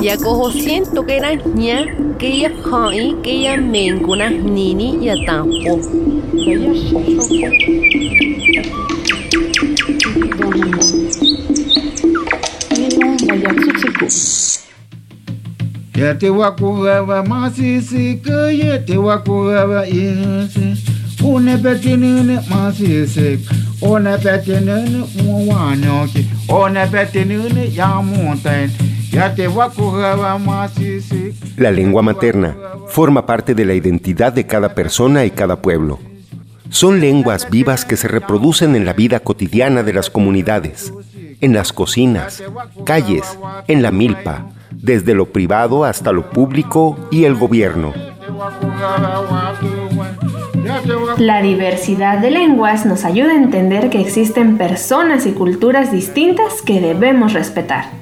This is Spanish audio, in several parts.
sentlaichnechilistle. Yakoho siento que era ña, que ya hai, que ya menguna nini ya tampo. Ya te wakurawa masisi ke ya te wakurawa yese. Une petinene masisi. One petinene mwanoki. One petinene ya montagne. La lengua materna forma parte de la identidad de cada persona y cada pueblo. Son lenguas vivas que se reproducen en la vida cotidiana de las comunidades, en las cocinas, calles, en la milpa, desde lo privado hasta lo público y el gobierno. La diversidad de lenguas nos ayuda a entender que existen personas y culturas distintas que debemos respetar.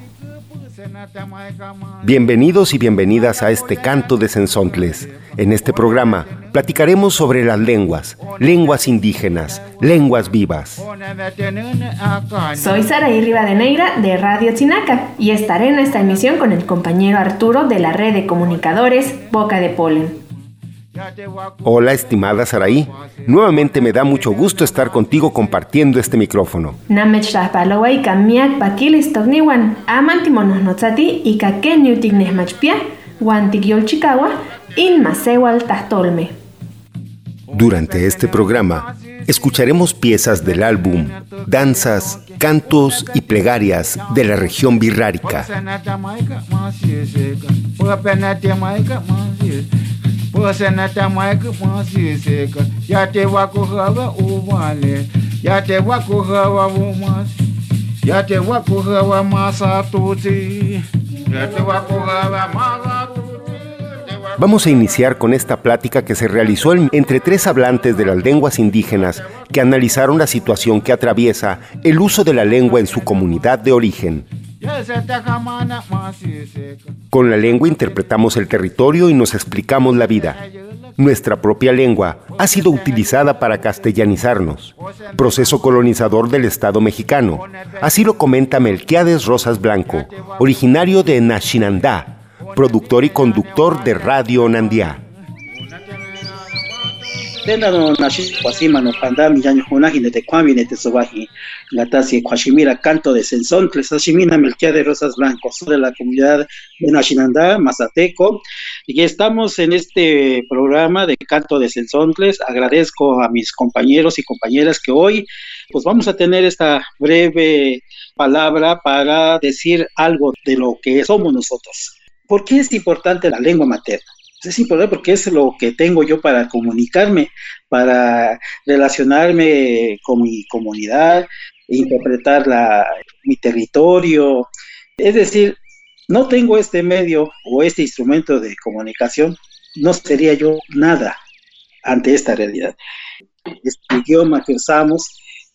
Bienvenidos y bienvenidas a este canto de Sensontles. En este programa platicaremos sobre las lenguas, lenguas indígenas, lenguas vivas. Soy Saraí Rivadeneira de Radio Chinaca y estaré en esta emisión con el compañero Arturo de la red de comunicadores Boca de Polen. Hola, estimada Saraí. Nuevamente me da mucho gusto estar contigo compartiendo este micrófono. Durante este programa escucharemos piezas del álbum Danzas, Cantos y Plegarias de la región birrárica. Vamos a iniciar con esta plática que se realizó entre tres hablantes de las lenguas indígenas que analizaron la situación que atraviesa el uso de la lengua en su comunidad de origen. Con la lengua interpretamos el territorio y nos explicamos la vida. Nuestra propia lengua ha sido utilizada para castellanizarnos, proceso colonizador del Estado mexicano. Así lo comenta Melquiades Rosas Blanco, originario de Nashinandá, productor y conductor de Radio Nandiá. Tenda no nashi kwasima no panda mi yaño hunaji nete kwami nete sobaji gatasi kwashimira canto de sensontles sashimina melquia de rosas blancos de la comunidad de Nashinandá, Mazateco. Y estamos en este programa de canto de sensontles agradezco a mis compañeros y compañeras que hoy pues vamos a tener esta breve palabra para decir algo de lo que somos nosotros. ¿Por qué es importante la lengua materna? Es importante porque es lo que tengo yo para comunicarme, para relacionarme con mi comunidad, interpretar mi territorio. Es decir, no tengo este medio o este instrumento de comunicación, no sería yo nada ante esta realidad. Este idioma que usamos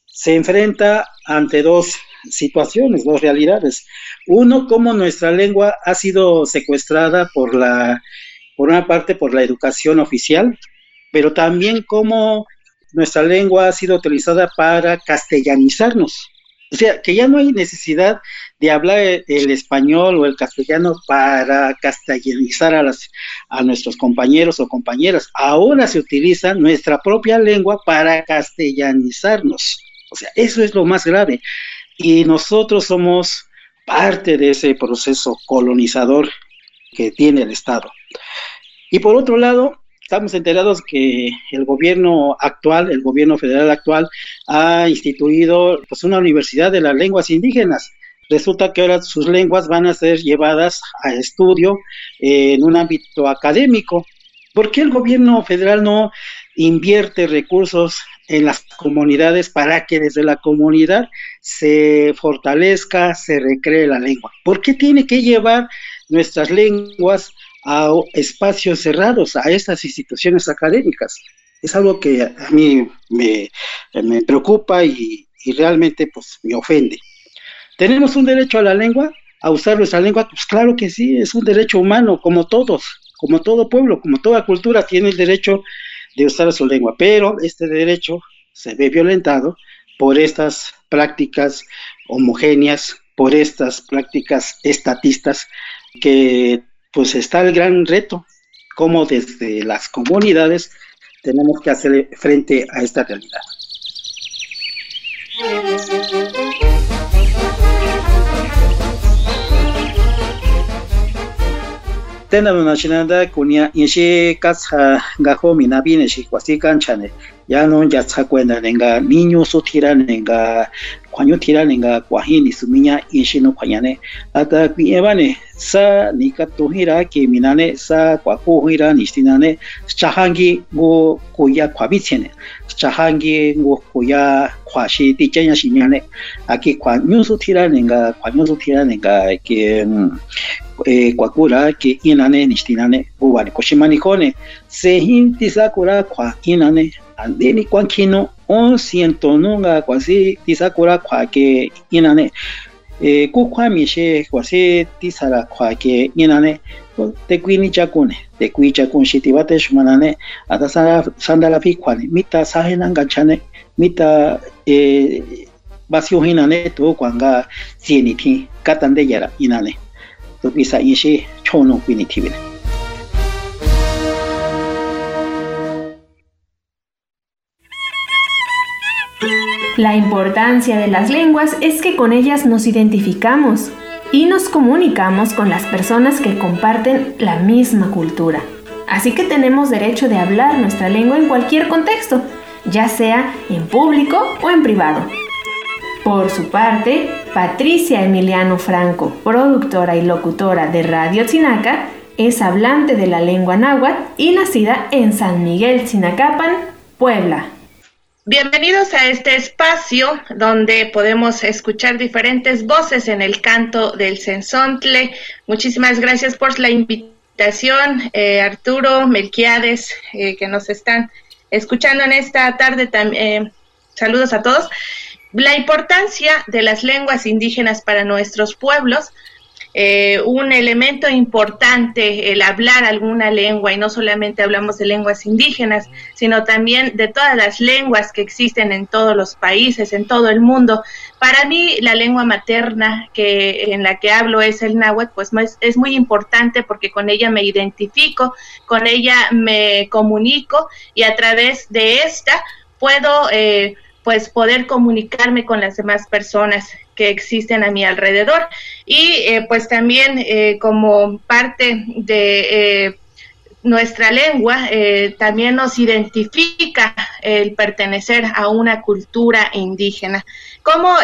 se enfrenta ante dos situaciones, dos realidades. Uno, cómo nuestra lengua ha sido secuestrada por la por una parte por la educación oficial, pero también cómo nuestra lengua ha sido utilizada para castellanizarnos. O sea, que ya no hay necesidad de hablar el español o el castellano para castellanizar a, las, a nuestros compañeros o compañeras. Ahora se utiliza nuestra propia lengua para castellanizarnos. O sea, eso es lo más grave. Y nosotros somos parte de ese proceso colonizador que tiene el Estado. Y por otro lado, estamos enterados que el gobierno actual, el gobierno federal actual, ha instituido pues, una universidad de las lenguas indígenas. Resulta que ahora sus lenguas van a ser llevadas a estudio en un ámbito académico. ¿Por qué el gobierno federal no invierte recursos en las comunidades para que desde la comunidad se fortalezca, se recree la lengua? ¿Por qué tiene que llevar nuestras lenguas a espacios cerrados, a estas instituciones académicas. Es algo que a mí me, me preocupa y, y realmente pues me ofende. ¿Tenemos un derecho a la lengua? ¿A usar nuestra lengua? Pues claro que sí, es un derecho humano, como todos, como todo pueblo, como toda cultura tiene el derecho de usar su lengua, pero este derecho se ve violentado por estas prácticas homogéneas, por estas prácticas estatistas, que pues está el gran reto, como desde las comunidades tenemos que hacer frente a esta realidad. tena na chinanda kunia inshi katsa gajo minabine shi kwasi kanchane ya no ya tsa cuenta nenga niño su tira nenga kuanyo tira ninga kuaji ni sumiña inshi no kuañane ata kuievane sa ni kato hira ke minane sa kuakojira nistinane chahangi go kuya kuabichene chahangi go kuya kuashi tichaña shiñane aki kuanyo su tira ninga kuanyo su tira ninga que eh, kuakura ke inane nistinane go wani koshimani kone se hinti sakura kua inane ande ni kwa kino on siento nunga kwa si tisakura kwa ke inane eh ku kwa mi she kwa si tisara kwa ke inane te kuini chakune te kui chakun shi tibate shumanane ata sandala pikwane mita sahena ngachane mita eh vacío hinane to kwanga sieniti katande yara inane to pisa inshi chono kuini tibine La importancia de las lenguas es que con ellas nos identificamos y nos comunicamos con las personas que comparten la misma cultura. Así que tenemos derecho de hablar nuestra lengua en cualquier contexto, ya sea en público o en privado. Por su parte, Patricia Emiliano Franco, productora y locutora de Radio Chinaca, es hablante de la lengua náhuatl y nacida en San Miguel, Chinacapan, Puebla. Bienvenidos a este espacio donde podemos escuchar diferentes voces en el canto del Sensontle. Muchísimas gracias por la invitación, eh, Arturo, Melquiades, eh, que nos están escuchando en esta tarde. Eh, saludos a todos. La importancia de las lenguas indígenas para nuestros pueblos, eh, un elemento importante el hablar alguna lengua y no solamente hablamos de lenguas indígenas, sino también de todas las lenguas que existen en todos los países, en todo el mundo. Para mí la lengua materna que en la que hablo es el náhuatl, pues es muy importante porque con ella me identifico, con ella me comunico y a través de esta puedo eh, pues poder comunicarme con las demás personas que existen a mi alrededor y eh, pues también eh, como parte de eh, nuestra lengua también nos identifica el pertenecer a una cultura indígena. Cómo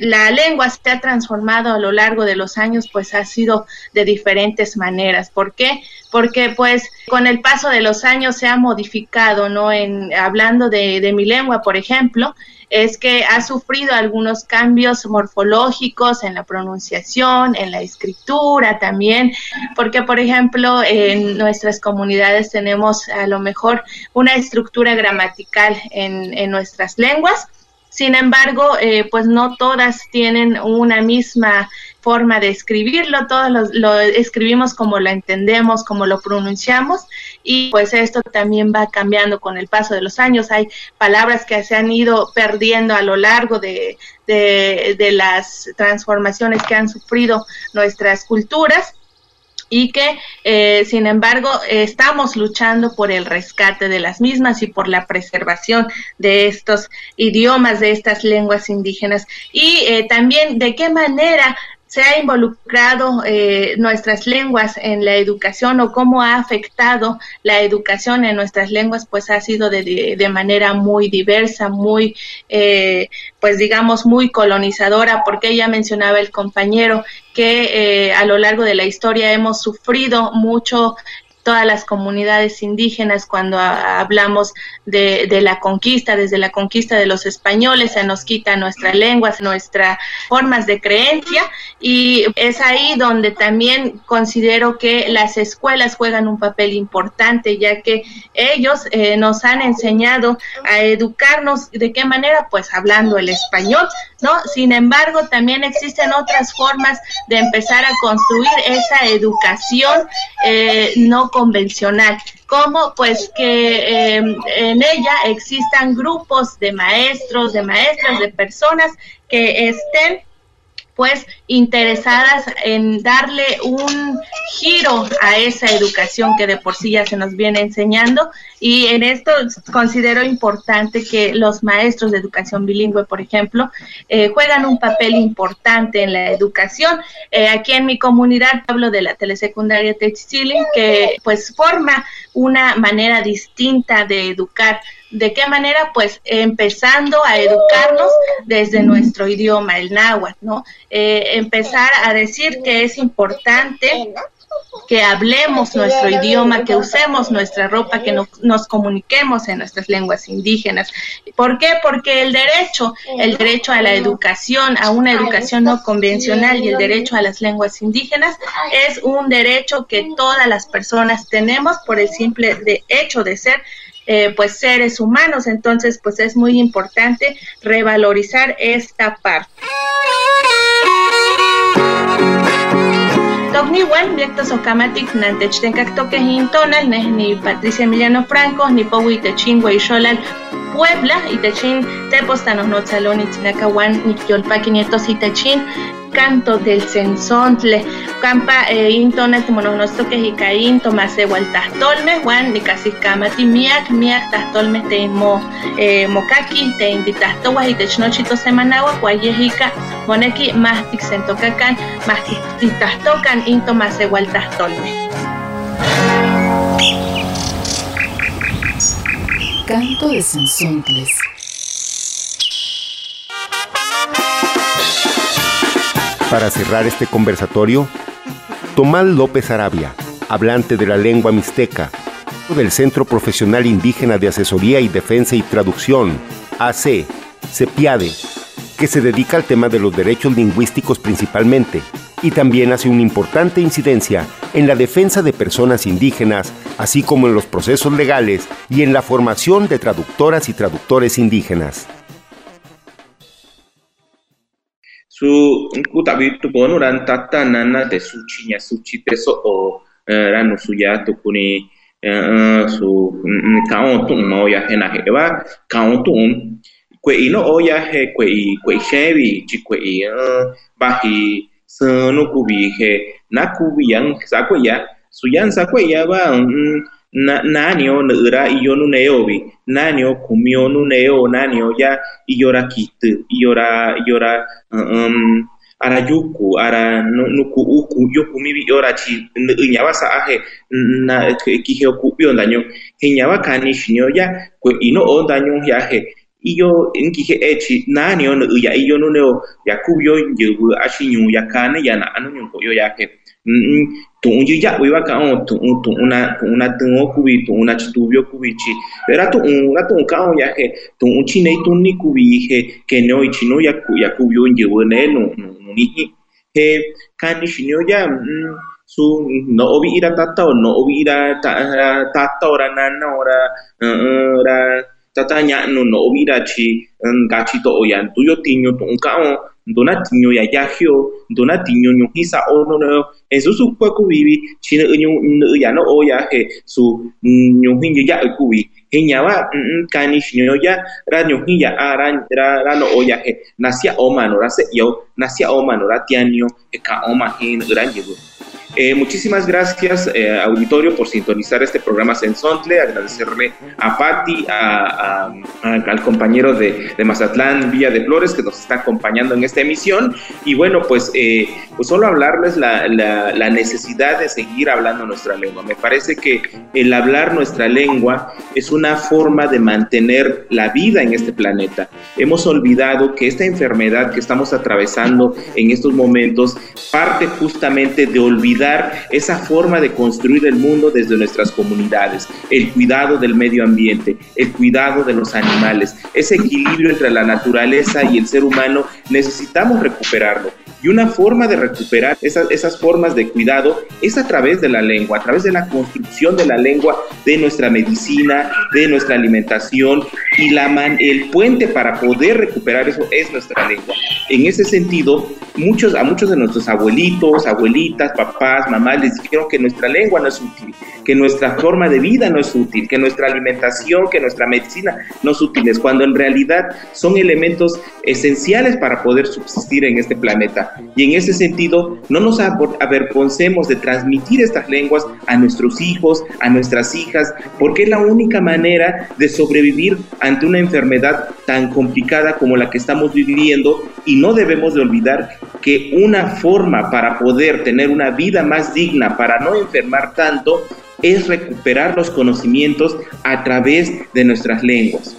la lengua se ha transformado a lo largo de los años, pues ha sido de diferentes maneras. ¿Por qué? Porque pues con el paso de los años se ha modificado, ¿no? En, hablando de, mi lengua, por ejemplo, es que ha sufrido algunos cambios morfológicos en la pronunciación, en la escritura también, porque por ejemplo en nuestras comunidades tenemos a lo mejor una estructura gramatical en, en nuestras lenguas. Sin embargo, eh, pues no todas tienen una misma forma de escribirlo, todos lo, escribimos como lo entendemos, como lo pronunciamos y pues esto también va cambiando con el paso de los años. Hay palabras que se han ido perdiendo a lo largo de, de las transformaciones que han sufrido nuestras culturas y que, eh, sin embargo, estamos luchando por el rescate de las mismas y por la preservación de estos idiomas, de estas lenguas indígenas. Y eh, también de qué manera se ha involucrado eh, nuestras lenguas en la educación o cómo ha afectado la educación en nuestras lenguas, pues ha sido de, de manera muy diversa, muy, eh, pues digamos, muy colonizadora, porque ella mencionaba el compañero que eh, a lo largo de la historia hemos sufrido mucho todas las comunidades indígenas cuando hablamos de, de, la conquista, desde la conquista de los españoles, se nos quita nuestra lengua, nuestras formas de creencia y es ahí donde también considero que las escuelas juegan un papel importante, ya que ellos eh, nos han enseñado a educarnos de qué manera, pues hablando el español, ¿no? Sin embargo, también existen otras formas de empezar a construir esa educación eh, no convencional como pues que em, en ella existan grupos de maestros, de maestras, de personas que estén pues interesadas en darle un giro a esa educación que de por sí ya se nos viene enseñando y en esto considero importante que los maestros de educación bilingüe, por ejemplo, eh, juegan un papel importante en la educación. Eh, aquí en mi comunidad hablo de la telesecundaria Textiling, que pues forma una manera distinta de educar ¿De qué manera? Pues empezando a educarnos desde nuestro idioma, el náhuatl, ¿no? Eh, empezar a decir que es importante que hablemos nuestro idioma, que usemos nuestra ropa, que nos comuniquemos en nuestras lenguas indígenas. ¿Por qué? Porque el derecho, el derecho a la educación, a una educación no convencional y el derecho a las lenguas indígenas es un derecho que todas las personas tenemos por el simple hecho de ser eh, pues seres humanos. Entonces, pues es muy importante revalorizar esta parte. Togniwan, directos Ocamatic, Nantechtencak Toque Hintonal, ni Patricia Emiliano Franco, ni Powi Techin, Puebla, y Techin, Tepostanos Notzalón, y Chinacahuan, ni Yolpaki Nietos y Techin, canto del sensontle campa eh, intona timononostoque hikain tomase waltahtolme juan nikasihkamati miak miak tahtolme te mo eh, mokaki te inditahtowa itech nochi tosemanáua kuayehika moneki más tiksentokakan más titahtokan into mase waltahtolme Canto de Sensontles. Para cerrar este conversatorio, Tomás López Arabia, hablante de la lengua mixteca, del Centro Profesional Indígena de Asesoría y Defensa y Traducción, AC, CEPIADE, que se dedica al tema de los derechos lingüísticos principalmente, y también hace una importante incidencia en la defensa de personas indígenas, así como en los procesos legales y en la formación de traductoras y traductores indígenas. Su kutabi tu ponu ran tata nana de suci nya suci peso o ran su ya tu kuni su kaon tu mo ya hena he ba kaon kwe ino o ya he kwe kwe shebi chi kwe ba hi sanu kubi he na kubi yang sa kwe ya su yan sa kwe ya ba na nani o nira iyo nu neo bi nani o kumio nu neo nani o ya iyora kitu iyora iyora um ara yuku ara nuku uku yoku mibi chi nyawa sa ahe na kihe oku bio daño hinyawa kani shinyo ya kwe ino o daño ya he iyo nkihe echi nani o ya iyo nu neo ya kubyo nyebu ashinyu ya kane ya na anu nyunko yo ya he tu'un yuya uiva tu tu'un tu'una tu'una tyvõ kuvi tu'una chituvio kuvichi ra tu'unra tu'un ka'on yaje tu'un chinei tuni kuvije keneo ichino yakuvio ñyɨvɨ ne nu ni'i he kani xinio ya mm, su no'o vi'i ra tatao, no'o vi'i ra tatao, ra nanao, ra ra tata ña'nu no'o vi'i ra tyi mm, nkachi to'o ya ntuyo tiñu tu'un ka'on ndona tiño ya yahio ndona tiño ñu hisa ono no eso su kwa ku vivi china ñu ya no o su hin ya ku vi he nya wa kani shinyo ya ra ñu hin ya ara ra ra no o ya he. Nasia o yo nasia o mano ra tianio e ka o hin ra Eh, muchísimas gracias, eh, auditorio, por sintonizar este programa Sensontle. Agradecerle a Patti, a, al compañero de, Mazatlán, Villa de Flores, que nos está acompañando en esta emisión. Y bueno, pues, eh, pues solo hablarles la, la, la, necesidad de seguir hablando nuestra lengua. Me parece que el hablar nuestra lengua es una forma de mantener la vida en este planeta. Hemos olvidado que esta enfermedad que estamos atravesando en estos momentos parte justamente de olvidar esa forma de construir el mundo desde nuestras comunidades, el cuidado del medio ambiente, el cuidado de los animales, ese equilibrio entre la naturaleza y el ser humano, necesitamos recuperarlo. Y una forma de recuperar esas, formas de cuidado es a través de la lengua, a través de la construcción de la lengua, de nuestra medicina, de nuestra alimentación y la el puente para poder recuperar eso es nuestra lengua. En ese sentido, muchos, a muchos de nuestros abuelitos, abuelitas, papás, mamás les dijeron que nuestra lengua no es útil, que nuestra forma de vida no es útil, que nuestra alimentación, que nuestra medicina no es útil, cuando en realidad son elementos esenciales para poder subsistir en este planeta. Y en ese sentido, no nos avergoncemos de transmitir estas lenguas a nuestros hijos, a nuestras hijas, porque es la única manera de sobrevivir ante una enfermedad tan complicada como la que estamos viviendo y no debemos de olvidar que una forma para poder tener una vida más digna, para no enfermar tanto, es recuperar los conocimientos a través de nuestras lenguas.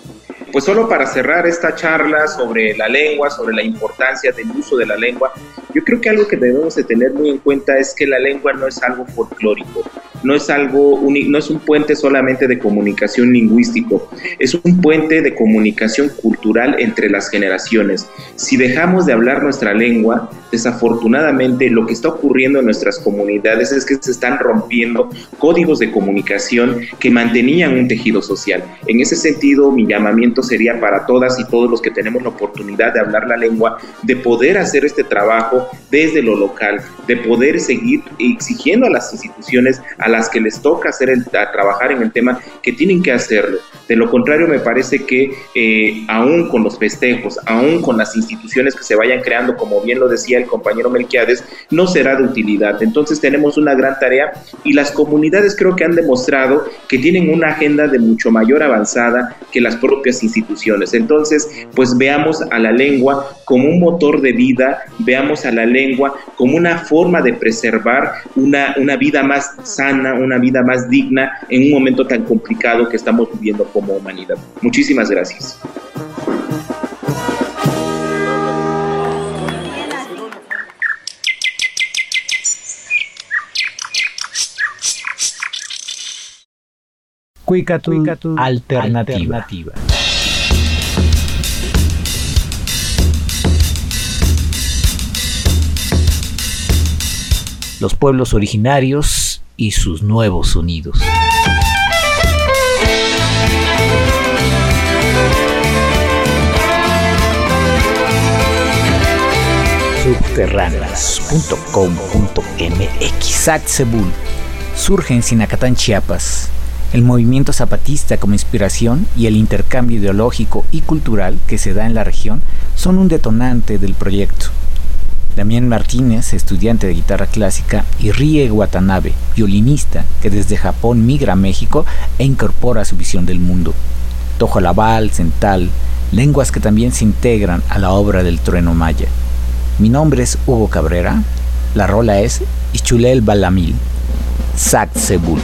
Pues solo para cerrar esta charla sobre la lengua, sobre la importancia del uso de la lengua, yo creo que algo que debemos de tener muy en cuenta es que la lengua no es algo folclórico, no es algo no es un puente solamente de comunicación lingüístico, es un puente de comunicación cultural entre las generaciones. Si dejamos de hablar nuestra lengua, desafortunadamente lo que está ocurriendo en nuestras comunidades es que se están rompiendo códigos de comunicación que mantenían un tejido social. En ese sentido, mi llamamiento sería para todas y todos los que tenemos la oportunidad de hablar la lengua, de poder hacer este trabajo desde lo local, de poder seguir exigiendo a las instituciones a las que les toca hacer el, trabajar en el tema que tienen que hacerlo. De lo contrario, me parece que eh, aún con los festejos, aún con las instituciones que se vayan creando, como bien lo decía el compañero Melquiades, no será de utilidad. Entonces tenemos una gran tarea y las comunidades creo que han demostrado que tienen una agenda de mucho mayor avanzada que las propias instituciones. Entonces, pues veamos a la lengua como un motor de vida, veamos a la lengua como una forma de preservar una, una vida más sana, una vida más digna en un momento tan complicado que estamos viviendo como humanidad. Muchísimas gracias. Cuicatu, alternativa. alternativa. Los pueblos originarios y sus nuevos sonidos. subterráneas.com.mx surge en Sinacatán, Chiapas. El movimiento zapatista como inspiración y el intercambio ideológico y cultural que se da en la región son un detonante del proyecto. Damián Martínez, estudiante de guitarra clásica, y Rie Watanabe, violinista que desde Japón migra a México e incorpora su visión del mundo. Tojolabal, Cental, lenguas que también se integran a la obra del trueno maya. Mi nombre es Hugo Cabrera, la rola es Ichulel Balamil, Sebul.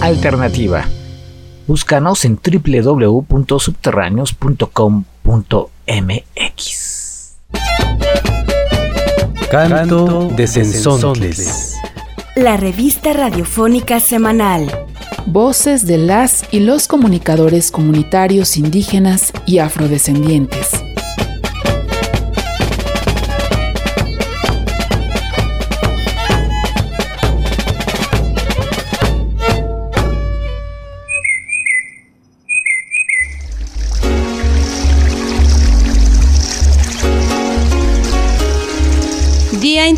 Alternativa. Búscanos en www.subterráneos.com.mx. Canto de Sensontles. La revista radiofónica semanal. Voces de las y los comunicadores comunitarios indígenas y afrodescendientes.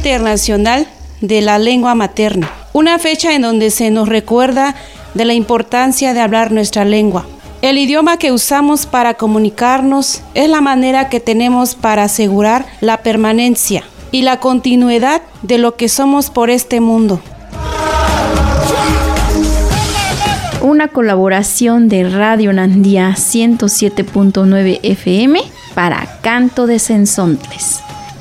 Internacional de la Lengua Materna, una fecha en donde se nos recuerda de la importancia de hablar nuestra lengua. El idioma que usamos para comunicarnos es la manera que tenemos para asegurar la permanencia y la continuidad de lo que somos por este mundo. Una colaboración de Radio Nandía 107.9 FM para Canto de Sensontles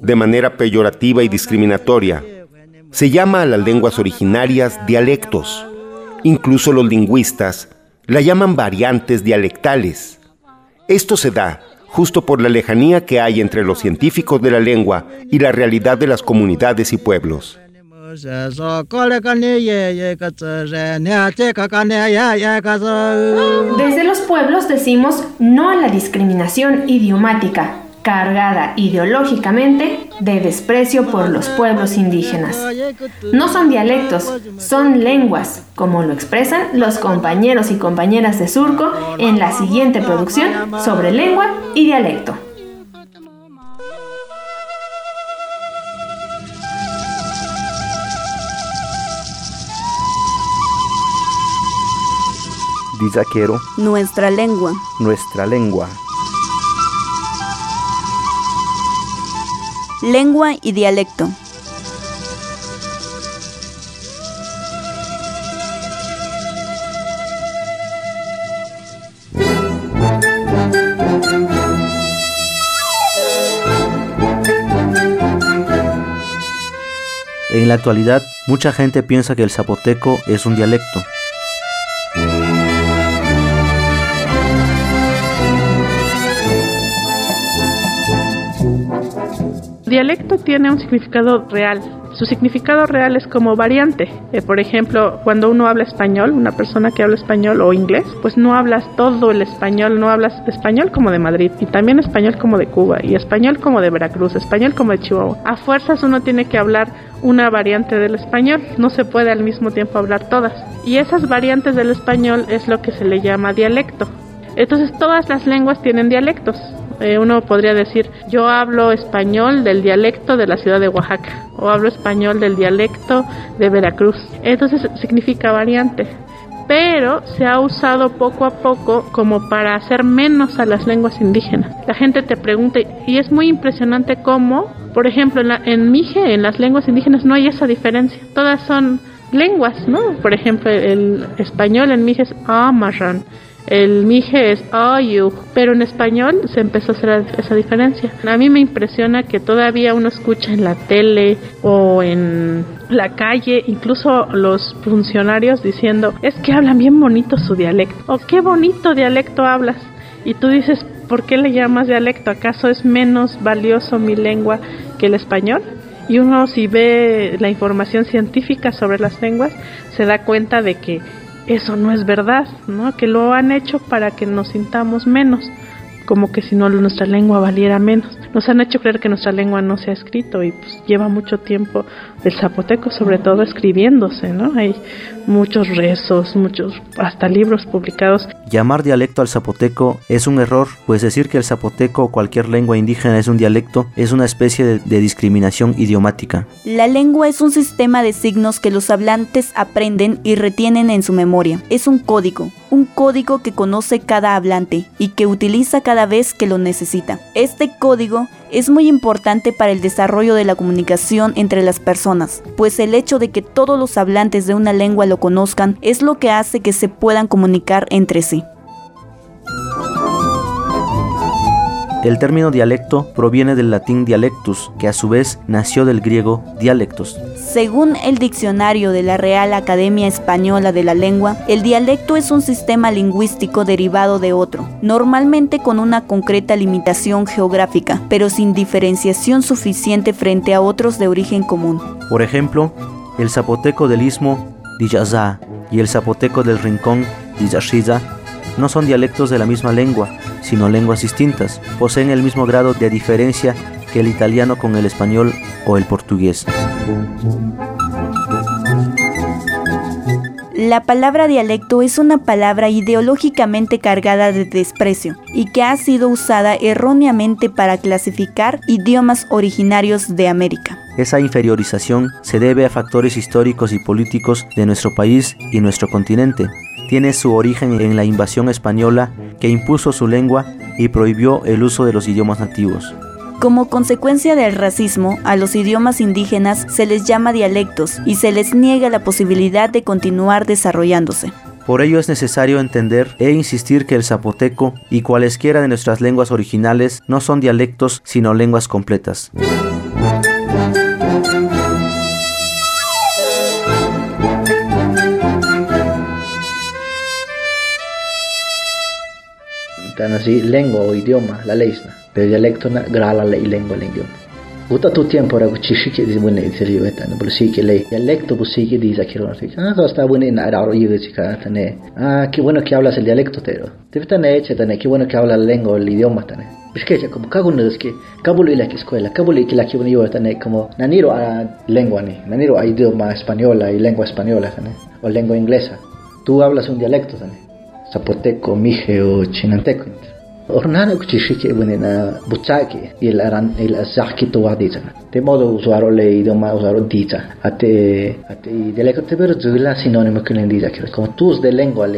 De manera peyorativa y discriminatoria, se llama a las lenguas originarias dialectos. Incluso los lingüistas la llaman variantes dialectales. Esto se da justo por la lejanía que hay entre los científicos de la lengua y la realidad de las comunidades y pueblos. Desde los pueblos decimos no a la discriminación idiomática, cargada ideológicamente de desprecio por los pueblos indígenas. No son dialectos, son lenguas, como lo expresan los compañeros y compañeras de Surco en la siguiente producción sobre lengua y dialecto. Dizaquero. Nuestra lengua. Nuestra lengua. Lengua y dialecto. En la actualidad, mucha gente piensa que el zapoteco es un dialecto. Dialecto tiene un significado real. Su significado real es como variante. Eh, por ejemplo, cuando uno habla español, una persona que habla español o inglés, pues no hablas todo el español, no hablas español como de Madrid y también español como de Cuba y español como de Veracruz, español como de Chihuahua. A fuerzas uno tiene que hablar una variante del español, no se puede al mismo tiempo hablar todas. Y esas variantes del español es lo que se le llama dialecto. Entonces todas las lenguas tienen dialectos. Eh, uno podría decir, yo hablo español del dialecto de la ciudad de Oaxaca o hablo español del dialecto de Veracruz. Entonces significa variante. Pero se ha usado poco a poco como para hacer menos a las lenguas indígenas. La gente te pregunta, y es muy impresionante cómo, por ejemplo, en, la, en Mije, en las lenguas indígenas no hay esa diferencia. Todas son lenguas, ¿no? Por ejemplo, el español en Mije es Amarran el mije es ayu, pero en español se empezó a hacer esa diferencia. A mí me impresiona que todavía uno escucha en la tele o en la calle, incluso los funcionarios diciendo, es que hablan bien bonito su dialecto, o qué bonito dialecto hablas. Y tú dices, ¿por qué le llamas dialecto? ¿Acaso es menos valioso mi lengua que el español? Y uno si ve la información científica sobre las lenguas, se da cuenta de que eso no es verdad, ¿no? Que lo han hecho para que nos sintamos menos, como que si no nuestra lengua valiera menos. nos han hecho creer que nuestra lengua no se ha escrito y pues lleva mucho tiempo el zapoteco sobre todo escribiéndose, ¿no? Hay muchos rezos, muchos hasta libros publicados. Llamar dialecto al zapoteco es un error, pues decir que el zapoteco o cualquier lengua indígena es un dialecto es una especie de, de discriminación idiomática. La lengua es un sistema de signos que los hablantes aprenden y retienen en su memoria. Es un código, un código que conoce cada hablante y que utiliza cada vez que lo necesita. Este código es muy importante para el desarrollo de la comunicación entre las personas, pues el hecho de que todos los hablantes de una lengua lo conozcan es lo que hace que se puedan comunicar entre sí. El término dialecto proviene del latín dialectus, que a su vez nació del griego dialectos. Según el diccionario de la Real Academia Española de la Lengua, el dialecto es un sistema lingüístico derivado de otro, normalmente con una concreta limitación geográfica, pero sin diferenciación suficiente frente a otros de origen común. Por ejemplo, el zapoteco del istmo, Diyaza, y el zapoteco del rincón, Diyashiza, no son dialectos de la misma lengua, sino lenguas distintas. Poseen el mismo grado de diferencia que el italiano con el español o el portugués. La palabra dialecto es una palabra ideológicamente cargada de desprecio y que ha sido usada erróneamente para clasificar idiomas originarios de América. Esa inferiorización se debe a factores históricos y políticos de nuestro país y nuestro continente. Tiene su origen en la invasión española que impuso su lengua y prohibió el uso de los idiomas nativos. Como consecuencia del racismo, a los idiomas indígenas se les llama dialectos y se les niega la posibilidad de continuar desarrollándose. Por ello es necesario entender e insistir que el zapoteco y cualesquiera de nuestras lenguas originales no son dialectos sino lenguas completas. Tan así, lengua o idioma, la leisna, pero dialecto na grala la lengua la idioma. Uta tu tiempo ra kuchi shike di bune itali weta na bulsi ke le dialecto busi ke di zakiro na ah to sta bune na ra ro chika tane ah qué bueno que hablas el dialecto tero te vita ne eche qué bueno que hablas la lengua el idioma tane Biskecha como kagun es que kabulo ila que escuela kabulo y que la que yo tane como naniro a lengua ni naniro a idioma española y lengua española tane o lengua inglesa. Tú hablas un dialecto tane zapoteco, mije o chinanteco. Ornana kuchishike bunena buchake y el aran el azaki to wadiza. De modo usuario le idioma usuario diza. Ate ate dialecto te pero zula sinónimo que le diza como tus de lengua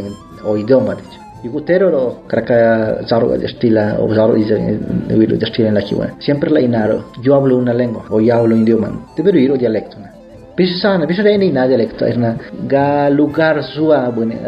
o idioma dicha. Y gutero lo kraka zaro de estila o zaro de estila en la kiwa. Siempre la inaro. Yo hablo una lengua o yo hablo un idioma. Pero ir dialecto. Bisa sana, bisa ini na dialekto erna ga lugar sua bune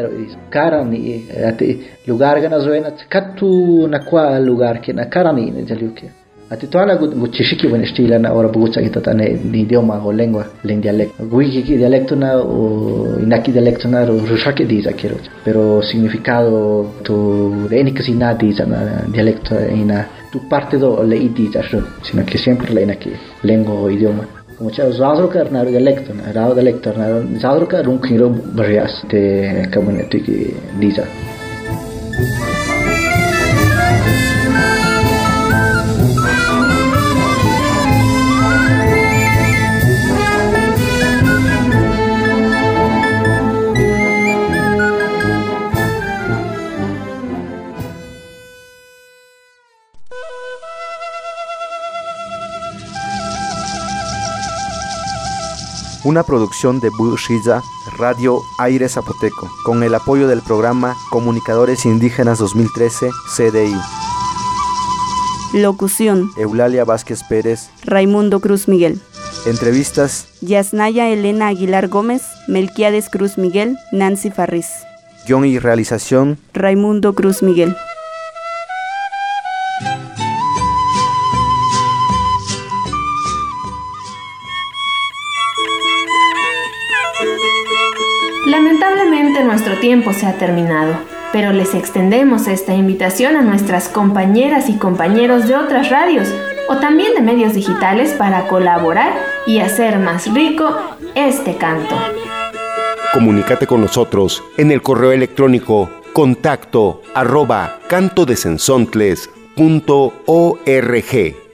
karani ati lugar gana zoena katu na kwa lugar ke na karani ne jaliuke ati toana gu guchishiki bune stila na ora bucha kita tane ni idioma o lengua len dialecto. Gui ki dialecto na o inaki dialecto na rushake diza quiero pero significado tu de ni kasi na diza na dialecto ina tu parte do le idiza sino que siempre le inaki lengua o idioma como cha zazro ka na dialecto na rao dialecto na zazro ka rung khiro barias te kabuneti ki diza una producción de Bushiza Radio Aire Zapoteco, con el apoyo del programa Comunicadores Indígenas 2013 CDI. Locución. Eulalia Vázquez Pérez. Raimundo Cruz Miguel. Entrevistas. Yasnaya Elena Aguilar Gómez, Melquiades Cruz Miguel, Nancy Farris. Guión y realización. Raimundo Cruz Miguel. Tiempo se ha terminado, pero les extendemos esta invitación a nuestras compañeras y compañeros de otras radios o también de medios digitales para colaborar y hacer más rico este canto. Comunícate con nosotros en el correo electrónico contacto arroba cantodesensontles.org.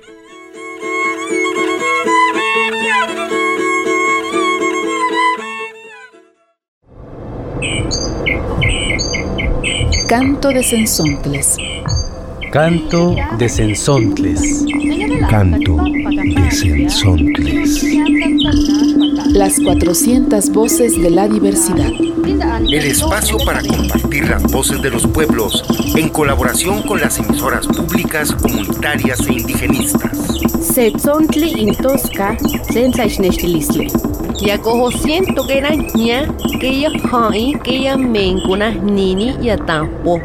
Canto de Sensontles. Canto de Sensontles. Canto de Sensontles. Las 400 voces de la diversidad. El espacio para compartir las voces de los pueblos en colaboración con las emisoras públicas, comunitarias e indigenistas. Setzontli intosca, sensaichnextilistle. Ya cojo siento que era ña, que ya que ya mencuna nini ya tampo.